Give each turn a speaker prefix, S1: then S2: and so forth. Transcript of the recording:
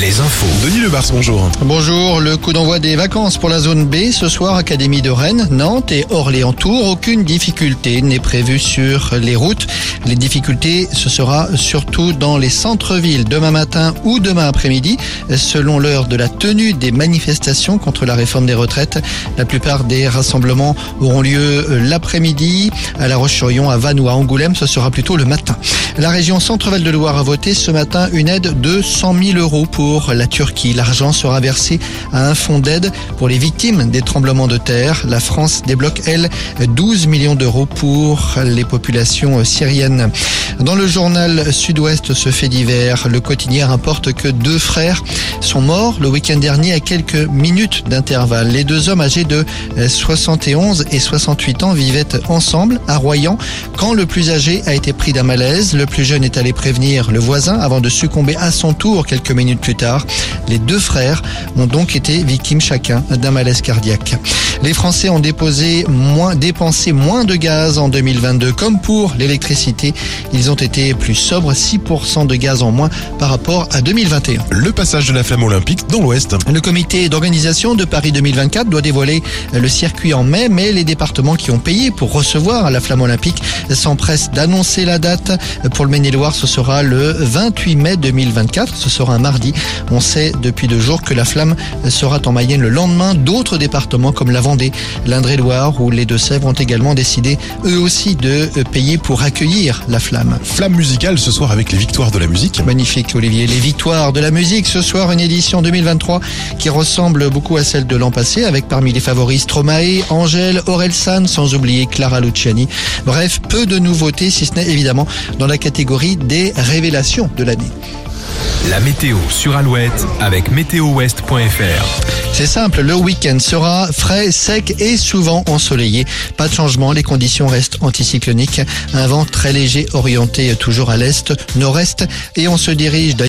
S1: les infos.
S2: Denis Lebars, bonjour.
S3: Bonjour, le coup d'envoi des vacances pour la zone B ce soir, Académie de Rennes, Nantes et Orléans-Tours. Aucune difficulté n'est prévue sur les routes. Les difficultés, ce sera surtout dans les centres-villes demain matin ou demain après-midi, selon l'heure de la tenue des manifestations contre la réforme des retraites. La plupart des rassemblements auront lieu l'après-midi à La Roche-sur-Yon, à Vannes ou à Angoulême. Ce sera plutôt le matin. La région Centre-Val de Loire a voté ce matin une aide de 100 000 euros pour la Turquie. L'argent sera versé à un fonds d'aide pour les victimes des tremblements de terre. La France débloque, elle, 12 millions d'euros pour les populations syriennes. Dans le journal Sud-Ouest, ce fait divers, le quotidien rapporte que deux frères sont morts le week-end dernier à quelques minutes d'intervalle. Les deux hommes âgés de 71 et 68 ans vivaient ensemble à Royan quand le plus âgé a été pris d'un malaise. Le plus jeune est allé prévenir le voisin avant de succomber à son tour quelques minutes plus tard. Les deux frères ont donc été victimes chacun d'un malaise cardiaque. Les Français ont déposé moins, dépensé moins de gaz en 2022. Comme pour l'électricité, ils ont été plus sobres, 6% de gaz en moins par rapport à 2021.
S2: Le passage de la flamme olympique dans l'Ouest.
S3: Le comité d'organisation de Paris 2024 doit dévoiler le circuit en mai, mais les départements qui ont payé pour recevoir la flamme olympique s'empressent d'annoncer la date. Pour le Maine-et-Loire, ce sera le 28 mai 2024. Ce sera un mardi. On sait depuis deux jours que la flamme sera en Mayenne le lendemain. D'autres départements comme la Vendée, l'Indre-et-Loire ou les Deux-Sèvres ont également décidé eux aussi de payer pour accueillir la flamme.
S2: Flamme musicale ce soir avec les victoires de la musique.
S3: Magnifique Olivier. Les victoires de la musique ce soir, une édition 2023 qui ressemble beaucoup à celle de l'an passé avec parmi les favoris Stromae, Angèle, Orelsan, sans oublier Clara Luciani. Bref, peu de nouveautés si ce n'est évidemment dans la catégorie des révélations de l'année.
S1: La météo sur Alouette avec météowest.fr.
S3: C'est simple, le week-end sera frais, sec et souvent ensoleillé. Pas de changement, les conditions restent anticycloniques. Un vent très léger orienté toujours à l'est, nord-est et on se dirige